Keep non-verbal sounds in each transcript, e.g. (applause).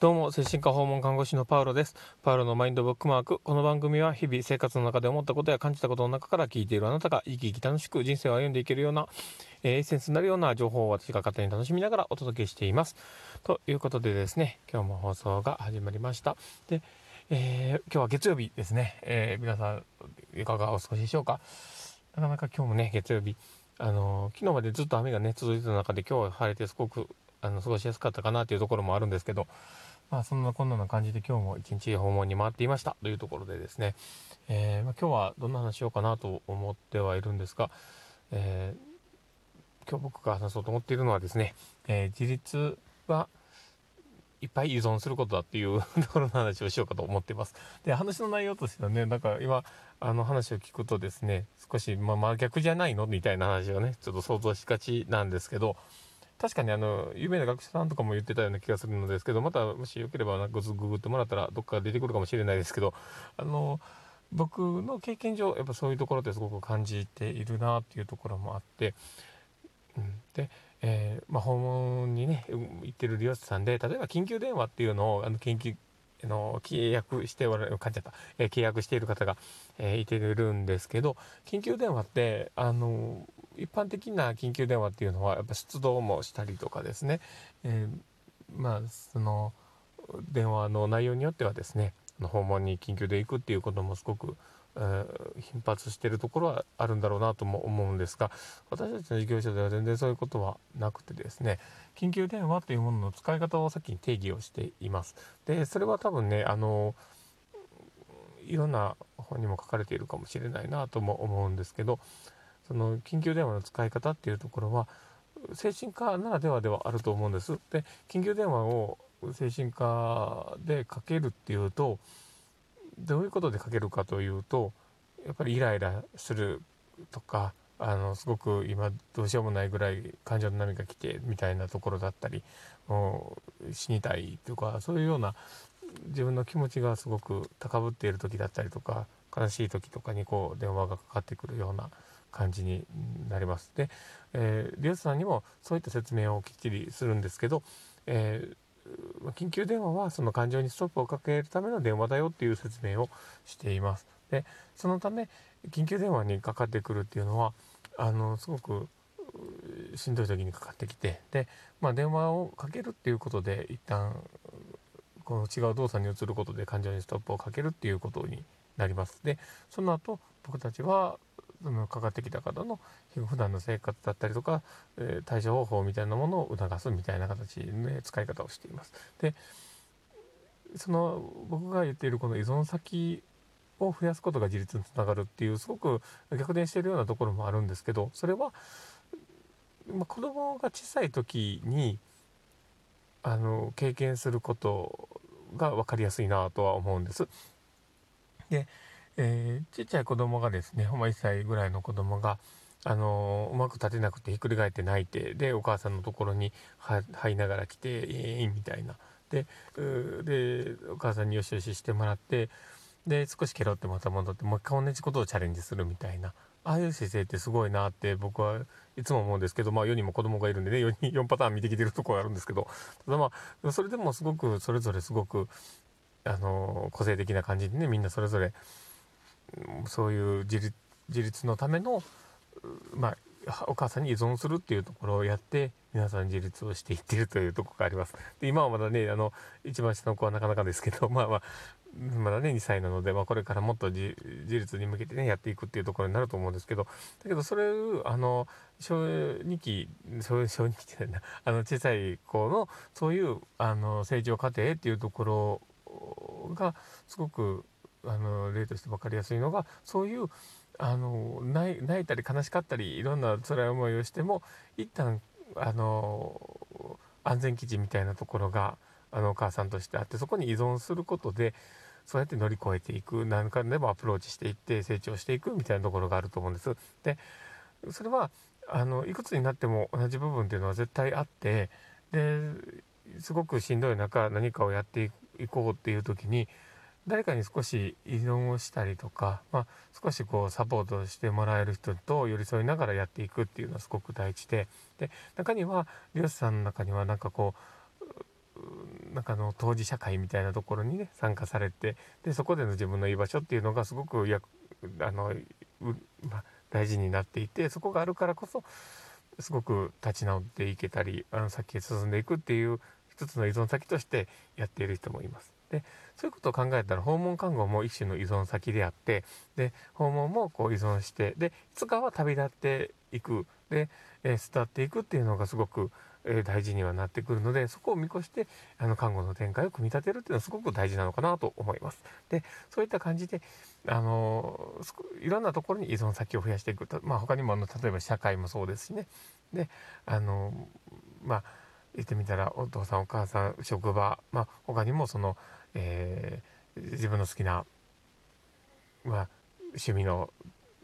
どうも、精神科訪問看護師のパウロです。パウロのマインドブックマーク。この番組は日々生活の中で思ったことや感じたことの中から聞いているあなたが生き生き楽しく人生を歩んでいけるような、えー、エッセンスになるような情報を私が勝手に楽しみながらお届けしています。ということでですね、今日も放送が始まりました。で、えー、今日は月曜日ですね。えー、皆さん、いかがお過ごしでしょうか？なかなか今日もね、月曜日、あの昨日までずっと雨がね、続いてた中で今日は晴れてすごくあの過ごしやすかったかなというところもあるんですけど、まあ、そんなこんなな感じで今日も一日訪問に回っていましたというところでですね、えー、まあ、今日はどんな話しようかなと思ってはいるんですが、えー、今日僕が話そうと思っているのはですね、えー、自立はいっぱい依存することだっていうところの話をしようかと思っています。で、話の内容としてはね、なんか今、あの話を聞くとですね、少し、まあ、真逆じゃないの？みたいな話をね、ちょっと想像しがちなんですけど、確かにあの、有名な学者さんとかも言ってたような気がするのですけど、またもしよければなんかググってもらったらどっか出てくるかもしれないですけど、あの、僕の経験上、やっぱそういうところってすごく感じているなっていうところもあって、うん、で、えー、まあ、訪問にね、行ってる利用者さんで、例えば緊急電話っていうのを、あの、研究、あの契約しておられる、感じちゃった、えー、契約している方が、えー、いてるんですけど、緊急電話って、あの一般的な緊急電話っていうのはやっぱ出動もしたりとかですね、えー、まあその電話の内容によってはですね訪問に緊急で行くっていうこともすごく、えー、頻発してるところはあるんだろうなとも思うんですが私たちの事業者では全然そういうことはなくてですね緊急電話というものの使い方を先に定義をしています。でそれは多分ねあのいろんな本にも書かれているかもしれないなとも思うんですけどその緊急電話の使い方っていうところは精神科ならではではあると思うんです。で緊急電話を精神科でかけるっていうとどういうことでかけるかというとやっぱりイライラするとかあのすごく今どうしようもないぐらい感情の波が来てみたいなところだったりもう死にたいとかそういうような自分の気持ちがすごく高ぶっている時だったりとか悲しい時とかにこう電話がかかってくるような感じになります。で、えー、利用者さんにもそういった説明をきっちりするんですけど、えー、緊急電話はその感情にストップをかけるための電話だよっていう説明をしています。でそのため緊急電話にかかってくるっていうのはあのすごくしんどい時にかかってきてで、まあ、電話をかけるっていうことで一旦この違う動作に移ることで感情にストップをかけるっていうことになります。でその後僕たちはかかってきた方の普段の生活だったりとか、えー、対処方法みたいなものを促すみたいな形で使い方をしています。でその僕が言っているこの依存先を増やすことが自立につながるっていうすごく逆転しているようなところもあるんですけどそれは、まあ、子供が小さい時にあの経験することが分かりやすいなとは思うんです。でえー、ちっちゃい子供がですね、ほんま1歳ぐらいの子供が、あのー、うまく立てなくてひっくり返って泣いて、で、お母さんのところに入いながら来て、えー、みたいな。で、で、お母さんによしよししてもらって、で、少しケロってまた戻って、もう一回同じことをチャレンジするみたいな。ああいう姿勢ってすごいなって僕はいつも思うんですけど、まあ世にも子供がいるんでね、4, 4パターン見てきてるところがあるんですけど、ただまあ、それでもすごく、それぞれすごく、あの個性的な感じでね、みんなそれぞれ、そういう自立自立のための、まあ、お母さんに依存するっていうところをやって皆さん自立をしていってるというところがあります。で今はまだねあの一番下の子はなかなかですけど (laughs) まあまあまだね2歳なので、まあ、これからもっと自立に向けてねやっていくっていうところになると思うんですけどだけどそれあの小2期小小2期じゃないなあの小さい子のそういうあの成長過程っていうところがすごくあの例として分かりやすいのがそういうあの泣いたり悲しかったりいろんな辛い思いをしても一旦あの安全基地みたいなところがあのお母さんとしてあってそこに依存することでそうやって乗り越えていく何かでもアプローチしていって成長していくみたいなところがあると思うんです。でそれはあのいくつになっても同じ部分っていうのは絶対あってですごくしんどい中何かをやっていこうっていう時に誰かに少し依存をしたりとか、まあ、少しこうサポートしてもらえる人と寄り添いながらやっていくっていうのはすごく大事でで中には漁師さんの中にはなんかこうなんかの当事社会みたいなところにね参加されてでそこでの自分の居場所っていうのがすごくやあの、ま大事になっていてそこがあるからこそすごく立ち直っていけたりあの先へ進んでいくっていう一つの依存先としてやっている人もいます。でそういうことを考えたら訪問看護も一種の依存先であってで訪問もこう依存してでいつかは旅立っていくで、えー、伝っていくっていうのがすごく、えー、大事にはなってくるのでそこを見越してあの看護の展開を組み立てるっていうのはすごく大事なのかなと思います。でそういった感じであのいろんなところに依存先を増やしていくと、まあ、他にもあの例えば社会もそうですしねであのまあ言ってみたらお父さんお母さん職場、まあ、他にもその、えー、自分の好きな、まあ、趣味の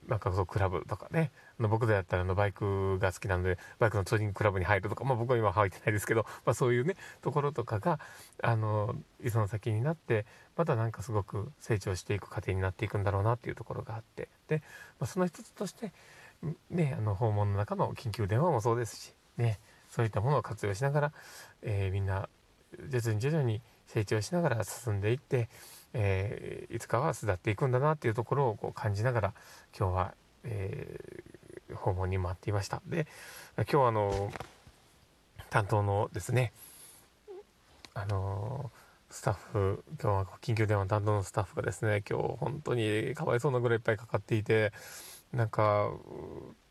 なんかそうクラブとかねの僕だったらのバイクが好きなのでバイクのツーリングクラブに入るとか、まあ、僕は今入ってないですけど、まあ、そういうねところとかがあの磯の先になってまたなんかすごく成長していく過程になっていくんだろうなっていうところがあってで、まあ、その一つとしてねあの訪問の中の緊急電話もそうですしね。そういったものを活用しながら、えー、みんな徐々に徐々に成長しながら進んでいって、えー、いつかは巣立っていくんだなっていうところをこう感じながら今日は、えー、訪問に回っていました。で今日はあの担当のですねあのスタッフ今日は緊急電話担当のスタッフがですね今日本当にかわいそうなぐらいいっぱいかかっていてなんか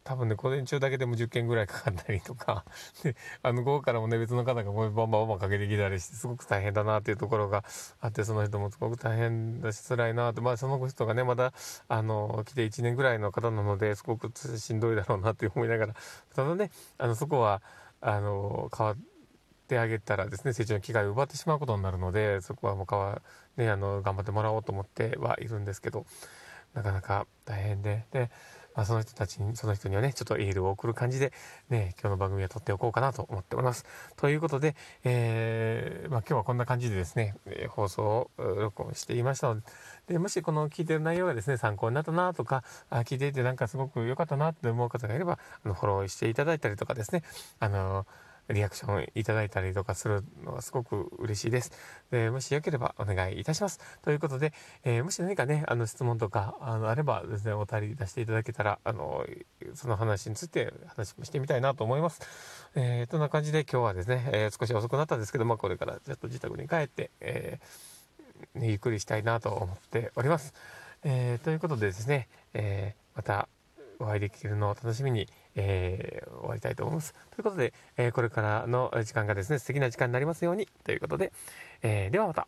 多分ね午前中だけでも10件ぐらいかかったりとか。(laughs) であの午後からもね別の方がバンバンバンバンかけてきたりしてすごく大変だなっていうところがあってその人もすごく大変だし辛いなって。まあその人がねまだあの来て1年ぐらいの方なのですごくしんどいだろうなって思いながら。ただねあのそこはあの変わってあげたらですね成長の機会を奪ってしまうことになるのでそこはもうかわ、ね、あの頑張ってもらおうと思ってはいるんですけどなかなか大変で。でまあ、その人たちに、その人にはね、ちょっとエールを送る感じで、ね、今日の番組は撮っておこうかなと思っております。ということで、えー、まあ、今日はこんな感じでですね、え、放送を録音していましたので、でもしこの聞いてる内容がですね、参考になったなとか、あ聞いていてなんかすごく良かったなって思う方がいれば、あの、フォローしていただいたりとかですね、あのーリアクションいただいたりとかするのはすごく嬉しいです。でもしよければお願いいたします。ということで、えー、もし何かね、あの質問とかあのあればですね、お便り出していただけたら、あの、その話について話もしてみたいなと思います。えー、とな感じで今日はですね、えー、少し遅くなったんですけど、まあこれからちょっと自宅に帰って、えー、ゆっくりしたいなと思っております。えー、ということでですね、えまたお会いできるのを楽しみに、えー、終わりたいと思います。ということで、えー、これからの時間がですね、素敵な時間になりますようにということで、えー、ではまた。